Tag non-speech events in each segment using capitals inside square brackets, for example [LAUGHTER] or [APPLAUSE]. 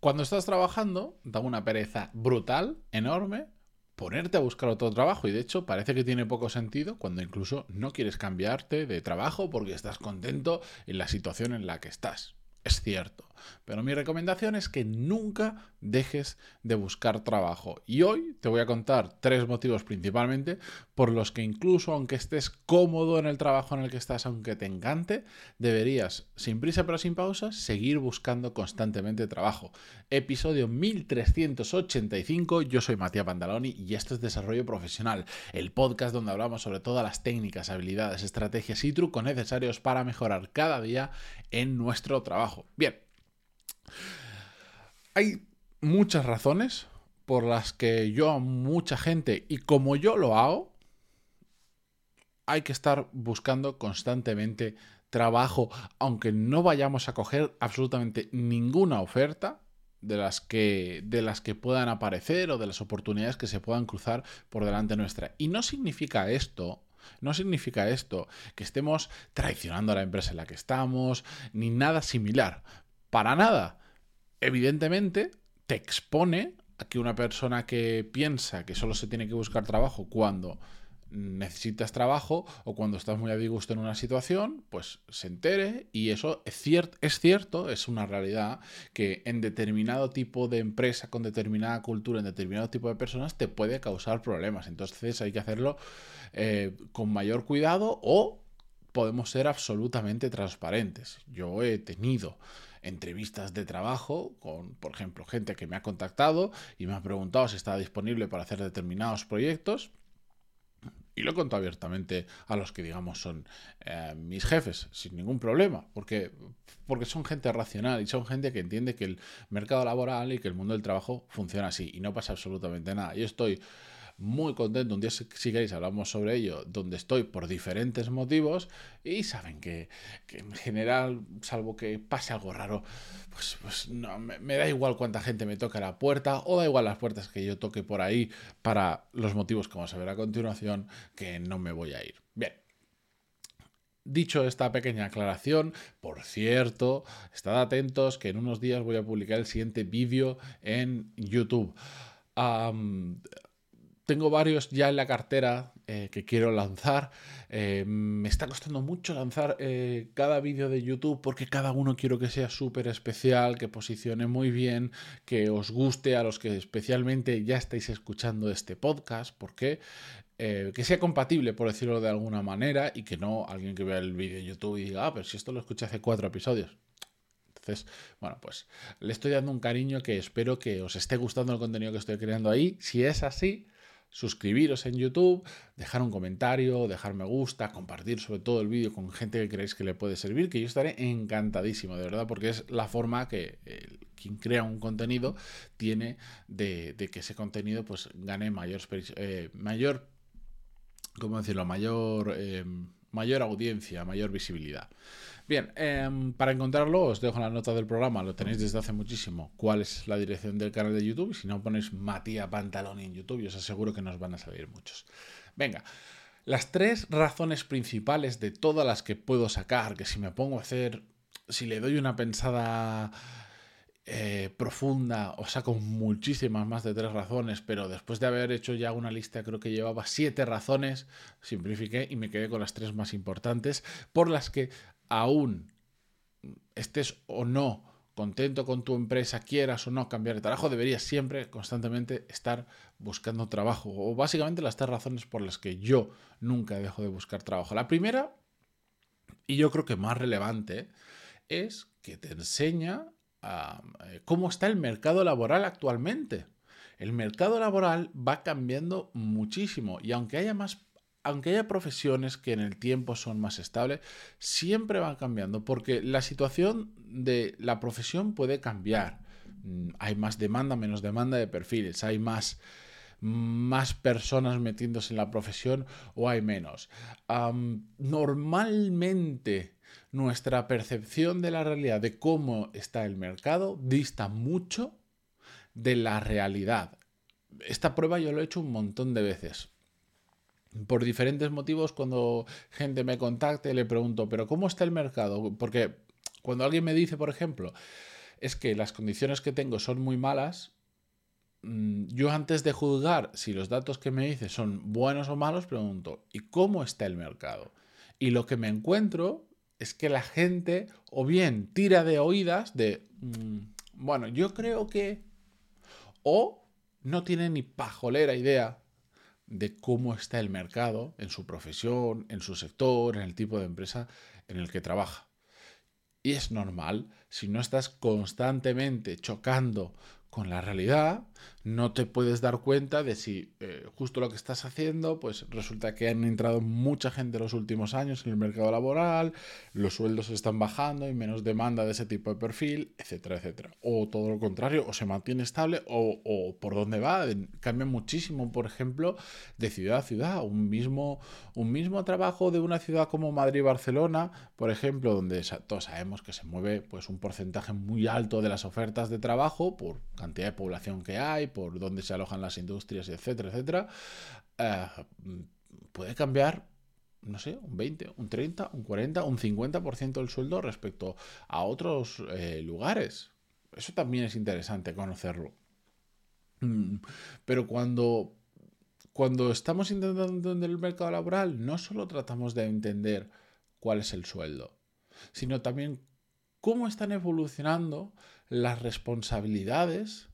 Cuando estás trabajando, da una pereza brutal, enorme, ponerte a buscar otro trabajo y de hecho parece que tiene poco sentido cuando incluso no quieres cambiarte de trabajo porque estás contento en la situación en la que estás. Es cierto, pero mi recomendación es que nunca dejes de buscar trabajo. Y hoy te voy a contar tres motivos principalmente por los que incluso aunque estés cómodo en el trabajo en el que estás, aunque te encante, deberías, sin prisa pero sin pausa, seguir buscando constantemente trabajo. Episodio 1385, yo soy Matías Pandaloni y esto es Desarrollo Profesional, el podcast donde hablamos sobre todas las técnicas, habilidades, estrategias y trucos necesarios para mejorar cada día en nuestro trabajo. Bien, hay muchas razones por las que yo a mucha gente, y como yo lo hago, hay que estar buscando constantemente trabajo, aunque no vayamos a coger absolutamente ninguna oferta de las que de las que puedan aparecer o de las oportunidades que se puedan cruzar por delante nuestra. Y no significa esto no significa esto que estemos traicionando a la empresa en la que estamos, ni nada similar. Para nada. Evidentemente, te expone a que una persona que piensa que solo se tiene que buscar trabajo cuando necesitas trabajo o cuando estás muy a disgusto en una situación, pues se entere y eso es, cierto, es cierto, es una realidad que en determinado tipo de empresa, con determinada cultura, en determinado tipo de personas, te puede causar problemas. Entonces hay que hacerlo eh, con mayor cuidado o podemos ser absolutamente transparentes. Yo he tenido entrevistas de trabajo con, por ejemplo, gente que me ha contactado y me ha preguntado si estaba disponible para hacer determinados proyectos. Y lo he contado abiertamente a los que, digamos, son eh, mis jefes, sin ningún problema, porque, porque son gente racional y son gente que entiende que el mercado laboral y que el mundo del trabajo funciona así y no pasa absolutamente nada. Yo estoy muy contento. Un día, si, queréis, hablamos sobre ello, donde estoy por diferentes motivos y saben que, en general, salvo que pase algo raro, pues, pues no, me, da igual cuánta gente me toque a la puerta o da igual las puertas que yo toque por ahí para los motivos que vamos a ver a continuación, que no me voy a ir. Bien. Dicho esta pequeña aclaración, por cierto, estad atentos que en unos días voy a publicar el siguiente vídeo en YouTube. Tengo varios ya en la cartera eh, que quiero lanzar. Eh, me está costando mucho lanzar eh, cada vídeo de YouTube porque cada uno quiero que sea súper especial, que posicione muy bien, que os guste a los que especialmente ya estáis escuchando este podcast, porque que sea compatible, por decirlo de alguna manera, y que no alguien que vea el vídeo de YouTube y diga, ah, pero si esto lo escuché hace cuatro episodios. Entonces, bueno, pues le estoy dando un cariño que espero que os esté gustando el contenido que estoy creando ahí. Si es así, suscribiros en YouTube, dejar un comentario, dejar me gusta, compartir sobre todo el vídeo con gente que creéis que le puede servir, que yo estaré encantadísimo, de verdad, porque es la forma que quien crea un contenido tiene de, que ese contenido pues gane mayor, eh, mayor ¿cómo decirlo? Mayor, eh, mayor audiencia, mayor visibilidad. Bien, em, para encontrarlo os dejo la nota del programa, lo tenéis desde hace muchísimo, cuál es la dirección del canal de YouTube. Si no ponéis Matías Pantaloni en YouTube, yo os aseguro que nos van a salir muchos. Venga, las tres razones principales de todas las que puedo sacar, que si me pongo a hacer, si le doy una pensada eh, profunda, os saco muchísimas más de tres razones, pero después de haber hecho ya una lista, creo que llevaba siete razones, simplifiqué y me quedé con las tres más importantes, por las que aún estés o no contento con tu empresa, quieras o no cambiar de trabajo, deberías siempre constantemente estar buscando trabajo. O básicamente las tres razones por las que yo nunca dejo de buscar trabajo. La primera, y yo creo que más relevante, es que te enseña eh, cómo está el mercado laboral actualmente. El mercado laboral va cambiando muchísimo y aunque haya más aunque haya profesiones que en el tiempo son más estables, siempre van cambiando porque la situación de la profesión puede cambiar. Mm, hay más demanda, menos demanda de perfiles, hay más, más personas metiéndose en la profesión o hay menos. normalmente nuestra percepción de la realidad, de cómo está el mercado, dista mucho de la realidad. Esta prueba yo lo he hecho un montón de veces por diferentes motivos, cuando gente me contacte, le pregunto, ¿pero cómo está el mercado? Porque cuando alguien me dice, por ejemplo, es que las condiciones que tengo son muy malas, mm, yo antes de juzgar si los datos que me dice son buenos o malos, pregunto, ¿y cómo está el mercado? Y lo que me encuentro es que la gente o bien tira de oídas de, mm, bueno, yo creo que, o no tiene ni pajolera idea de cómo está el mercado en su profesión, en su sector, en el tipo de empresa en el que trabaja. Y es normal, si no estás constantemente chocando con la realidad, no te puedes dar cuenta de si eh, justo lo que estás haciendo, pues resulta que han entrado mucha gente en los últimos años en el mercado laboral, los sueldos están bajando, hay menos demanda de ese tipo de perfil, etcétera, etcétera. O todo lo contrario, o se mantiene estable o, o por dónde va, cambia muchísimo, por ejemplo, de ciudad a ciudad. Un mismo, un mismo trabajo de una ciudad como Madrid-Barcelona, por ejemplo, donde todos sabemos que se mueve pues un porcentaje muy alto de las ofertas de trabajo por cantidad de población que hay, por dónde se alojan las industrias, etcétera, etcétera, eh, puede cambiar, no sé, un 20, un 30, un 40, un 50% del sueldo respecto a otros eh, lugares. Eso también es interesante conocerlo. Mm, pero cuando, cuando estamos intentando entender el mercado laboral, no solo tratamos de entender cuál es el sueldo, sino también cómo están evolucionando las responsabilidades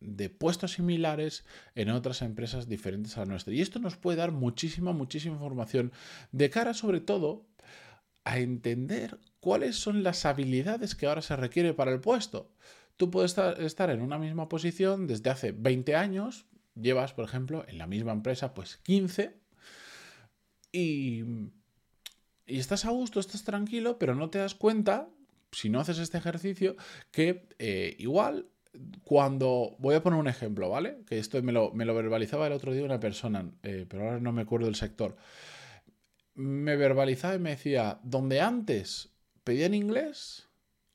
de puestos similares en otras empresas diferentes a la nuestra. Y esto nos puede dar muchísima, muchísima información de cara sobre todo a entender cuáles son las habilidades que ahora se requiere para el puesto. Tú puedes estar en una misma posición desde hace 20 años, llevas, por ejemplo, en la misma empresa, pues 15, y, y estás a gusto, estás tranquilo, pero no te das cuenta si no haces este ejercicio, que eh, igual cuando, voy a poner un ejemplo, ¿vale? Que esto me lo, me lo verbalizaba el otro día una persona, eh, pero ahora no me acuerdo del sector. Me verbalizaba y me decía, donde antes pedían inglés,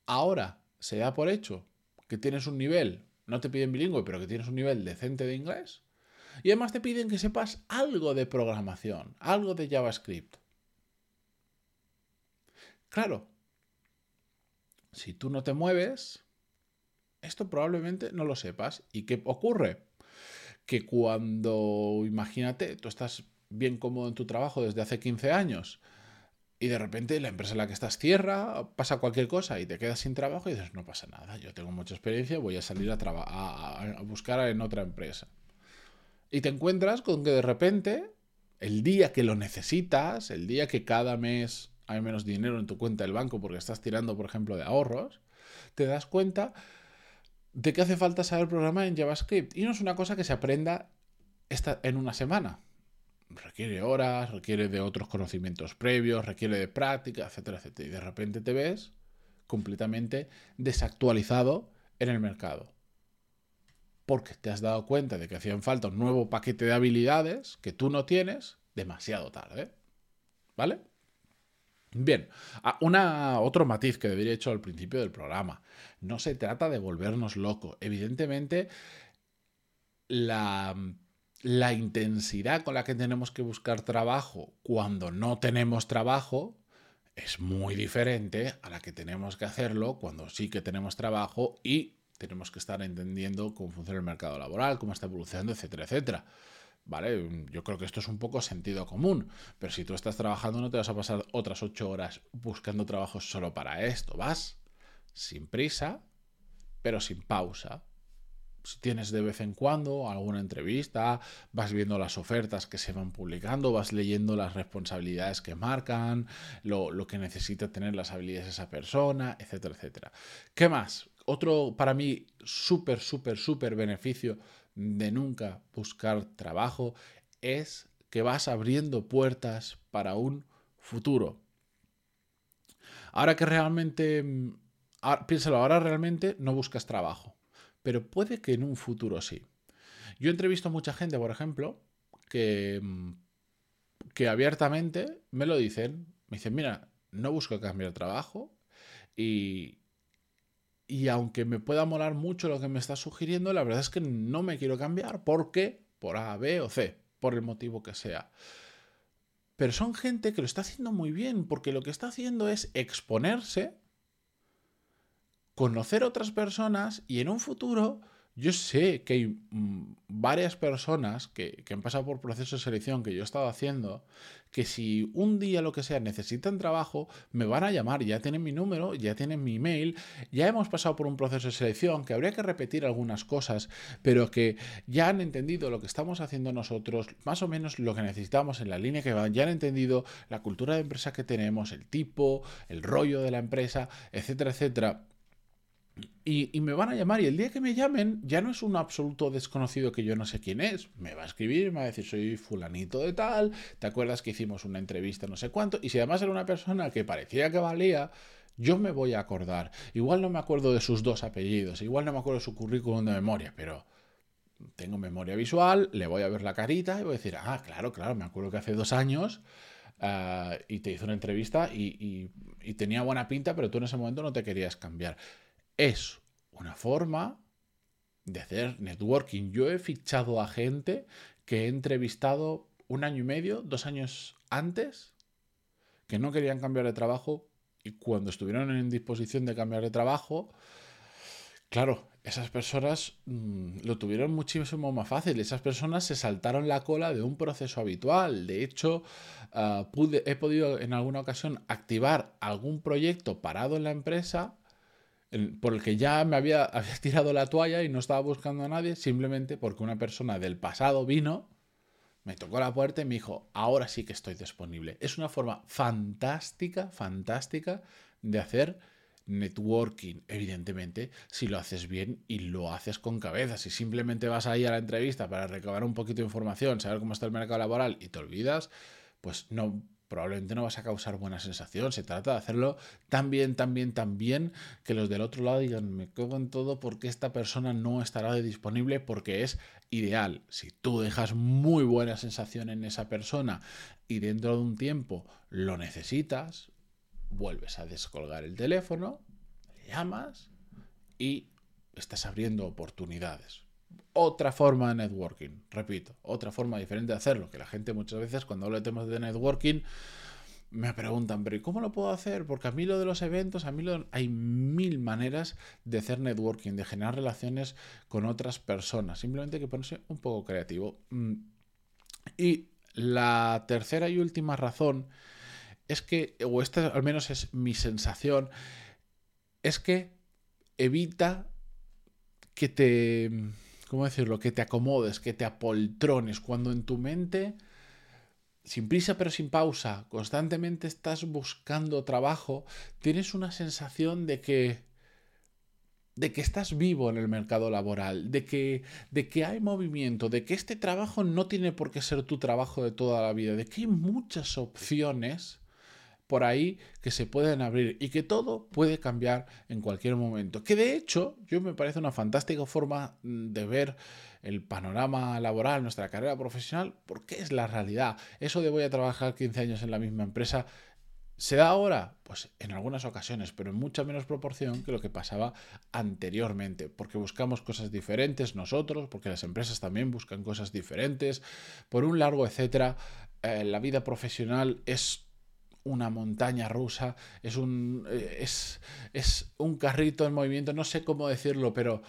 ahora se da por hecho que tienes un nivel, no te piden bilingüe, pero que tienes un nivel decente de inglés. Y además te piden que sepas algo de programación, algo de JavaScript. Claro, si tú no te mueves, esto probablemente no lo sepas. ¿Y qué ocurre? Que cuando, imagínate, tú estás bien cómodo en tu trabajo desde hace 15 años y de repente la empresa en la que estás cierra, pasa cualquier cosa y te quedas sin trabajo y dices, no pasa nada, yo tengo mucha experiencia, voy a salir a, a, a buscar en otra empresa. Y te encuentras con que de repente, el día que lo necesitas, el día que cada mes hay menos dinero en tu cuenta del banco porque estás tirando, por ejemplo, de ahorros, te das cuenta de que hace falta saber programar en JavaScript. Y no es una cosa que se aprenda en una semana. Requiere horas, requiere de otros conocimientos previos, requiere de práctica, etcétera, etcétera. Y de repente te ves completamente desactualizado en el mercado. Porque te has dado cuenta de que hacían falta un nuevo paquete de habilidades que tú no tienes demasiado tarde. ¿Vale? Bien, ah, otro matiz que debería hecho al principio del programa. No se trata de volvernos locos. Evidentemente, la, la intensidad con la que tenemos que buscar trabajo cuando no tenemos trabajo es muy diferente a la que tenemos que hacerlo cuando sí que tenemos trabajo y tenemos que estar entendiendo cómo funciona el mercado laboral, cómo está evolucionando, etcétera, etcétera. ¿Vale? Yo creo que esto es un poco sentido común, pero si tú estás trabajando no te vas a pasar otras ocho horas buscando trabajo solo para esto, vas sin prisa, pero sin pausa. Si tienes de vez en cuando alguna entrevista, vas viendo las ofertas que se van publicando, vas leyendo las responsabilidades que marcan, lo, lo que necesita tener las habilidades de esa persona, etcétera, etcétera. ¿Qué más? Otro para mí súper, súper, súper beneficio de nunca buscar trabajo es que vas abriendo puertas para un futuro. Ahora que realmente, mm, piénsalo, ahora realmente no buscas trabajo, pero puede que en un futuro sí. Yo entrevisto a mucha gente, por ejemplo, que, mm, que abiertamente me lo dicen, me dicen, mira, no busco cambiar trabajo y, y aunque me pueda molar mucho lo que me está sugiriendo, la verdad es que no me quiero cambiar. ¿Por qué? Por A, B o C, por el motivo que sea. Pero son gente que lo está haciendo muy bien, porque lo que está haciendo es exponerse conocer otras personas y en un futuro yo sé que hay mm, varias personas que, han pasado por procesos de selección que yo he estado haciendo, que si un día lo que sea necesitan trabajo, me van a llamar, ya tienen mi número, ya tienen mi email, ya hemos pasado por un proceso de selección, que habría que repetir algunas cosas, pero que ya han entendido lo que estamos haciendo nosotros, más o menos lo que necesitamos en la línea que van, ya han entendido la cultura de empresa que tenemos, el tipo, el rollo de la empresa, etcétera, etcétera y, me van a llamar y el día que me llamen ya no es un absoluto desconocido que yo no sé quién es. Me va a escribir, me va a decir soy fulanito de tal, ¿te acuerdas que hicimos una entrevista no sé cuánto? Y si además era una persona que parecía que valía, yo me voy a acordar. Igual no me acuerdo de sus dos apellidos, igual no me acuerdo de su currículum de memoria, pero tengo memoria visual, le voy a ver la carita y voy a decir, ah, claro, claro, me acuerdo que hace dos años... Ah, y te hizo una entrevista y tenía buena pinta, pero tú en ese momento no te querías cambiar es una forma de hacer networking. Yo he fichado a gente que he entrevistado un año y medio, dos años antes, que no querían cambiar de trabajo y cuando estuvieron en disposición de cambiar de trabajo, claro, esas personas mm, lo tuvieron muchísimo más fácil. Esas personas se saltaron la cola de un proceso habitual. De hecho, ah, he podido en alguna ocasión activar algún proyecto parado en la empresa por el que ya me [LAUGHS] había, tirado la toalla y no estaba buscando a nadie, simplemente porque una persona del pasado vino, me tocó la puerta y me dijo, ahora sí que estoy disponible. Es una forma fantástica, fantástica de hacer networking, evidentemente, si lo haces bien y lo haces con cabeza. Si simplemente vas ahí a la entrevista para recabar un poquito de información, saber cómo está el mercado laboral y te olvidas, pues no probablemente no vas a causar buena sensación. Se trata de hacerlo tan bien, tan bien, tan bien que los del otro lado digan, me cago en todo porque esta persona no estará disponible porque es ideal. Si tú dejas muy buena sensación en esa persona y dentro de un tiempo lo necesitas, vuelves a descolgar el teléfono, le llamas y estás abriendo oportunidades otra forma de networking. Repito, otra forma diferente de hacerlo. Que la gente muchas veces cuando hablo de temas de networking me preguntan, pero ¿y cómo lo puedo hacer? Porque a mí lo de los eventos, a mí lo... hay mil maneras de hacer networking, de generar relaciones con otras personas. Simplemente hay que ponerse un poco creativo. Mm. Y la tercera y última razón es que, o esta al menos es mi sensación, es que evita que te ¿cómo decirlo? Que te acomodes, que te apoltrones, cuando en tu mente, sin prisa pero sin pausa, constantemente estás buscando trabajo, tienes una sensación de que de que estás vivo en el mercado laboral, de que, de que hay movimiento, de que este trabajo no tiene por qué ser tu trabajo de toda la vida, de que hay muchas opciones por ahí que se pueden abrir y que todo puede cambiar en cualquier momento. Que de hecho, yo me parece una fantástica forma mm, de ver el panorama laboral, nuestra carrera profesional, porque es la realidad. Eso de voy a trabajar 15 años en la misma empresa, ¿Se da ahora? Pues en algunas ocasiones, pero en mucha menos proporción que lo que pasaba anteriormente, porque buscamos cosas diferentes nosotros, porque las empresas también buscan cosas diferentes, por un largo etcétera. Eh, la vida profesional es una montaña rusa, es un, eh, es, es un carrito en movimiento, no sé cómo decirlo, pero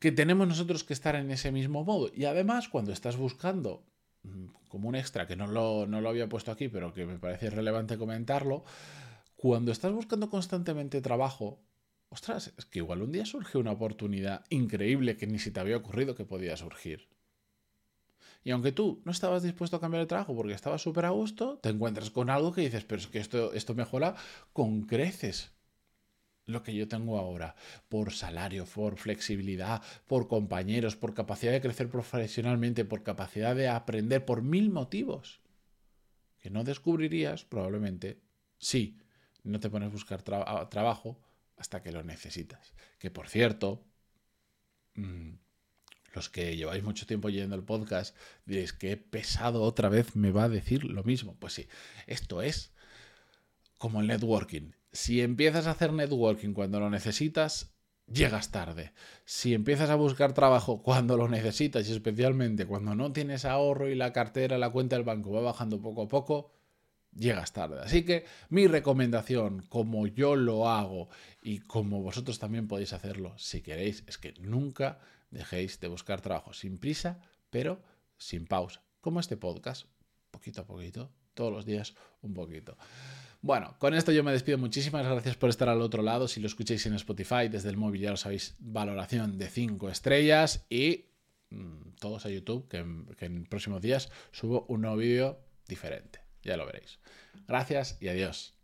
que tenemos nosotros que estar en ese mismo modo. Y además, cuando estás buscando mm, como un extra, que no lo, no lo había puesto aquí, pero que me parece relevante comentarlo, cuando estás buscando constantemente trabajo, ostras, es que igual un día surge una oportunidad increíble que ni si te había ocurrido que podía surgir. Y aunque tú no estabas dispuesto a cambiar de trabajo porque estabas súper a gusto, te encuentras con algo que dices, pero es que esto, esto mejora con creces lo que yo tengo ahora, por salario, por flexibilidad, por compañeros, por capacidad de crecer profesionalmente, por capacidad de aprender, por mil motivos que no descubrirías probablemente si no te pones a buscar trabajo hasta que lo necesitas. Que por cierto, mm, los que lleváis mucho tiempo yendo el podcast, diréis que pesado otra vez, me va a decir lo mismo. Pues sí, esto es como el networking. Si empiezas a hacer networking cuando lo necesitas, llegas tarde. Si empiezas a buscar trabajo cuando lo necesitas y especialmente cuando no tienes ahorro y la cartera, la cuenta del banco va bajando poco a poco, llegas tarde. Así que mi recomendación, como yo lo hago y como vosotros también podéis hacerlo si queréis, es que nunca dejéis de buscar trabajo sin prisa, pero sin pausa, como este podcast, poquito a poquito, todos los días un poquito. Bueno, con esto yo me despido. Muchísimas gracias por estar al otro lado. Si lo escucháis en Spotify, desde el móvil ya lo sabéis, valoración de 5 estrellas y mm, todos a YouTube, que en próximos días subo un nuevo vídeo diferente. Ya lo veréis. Gracias y adiós.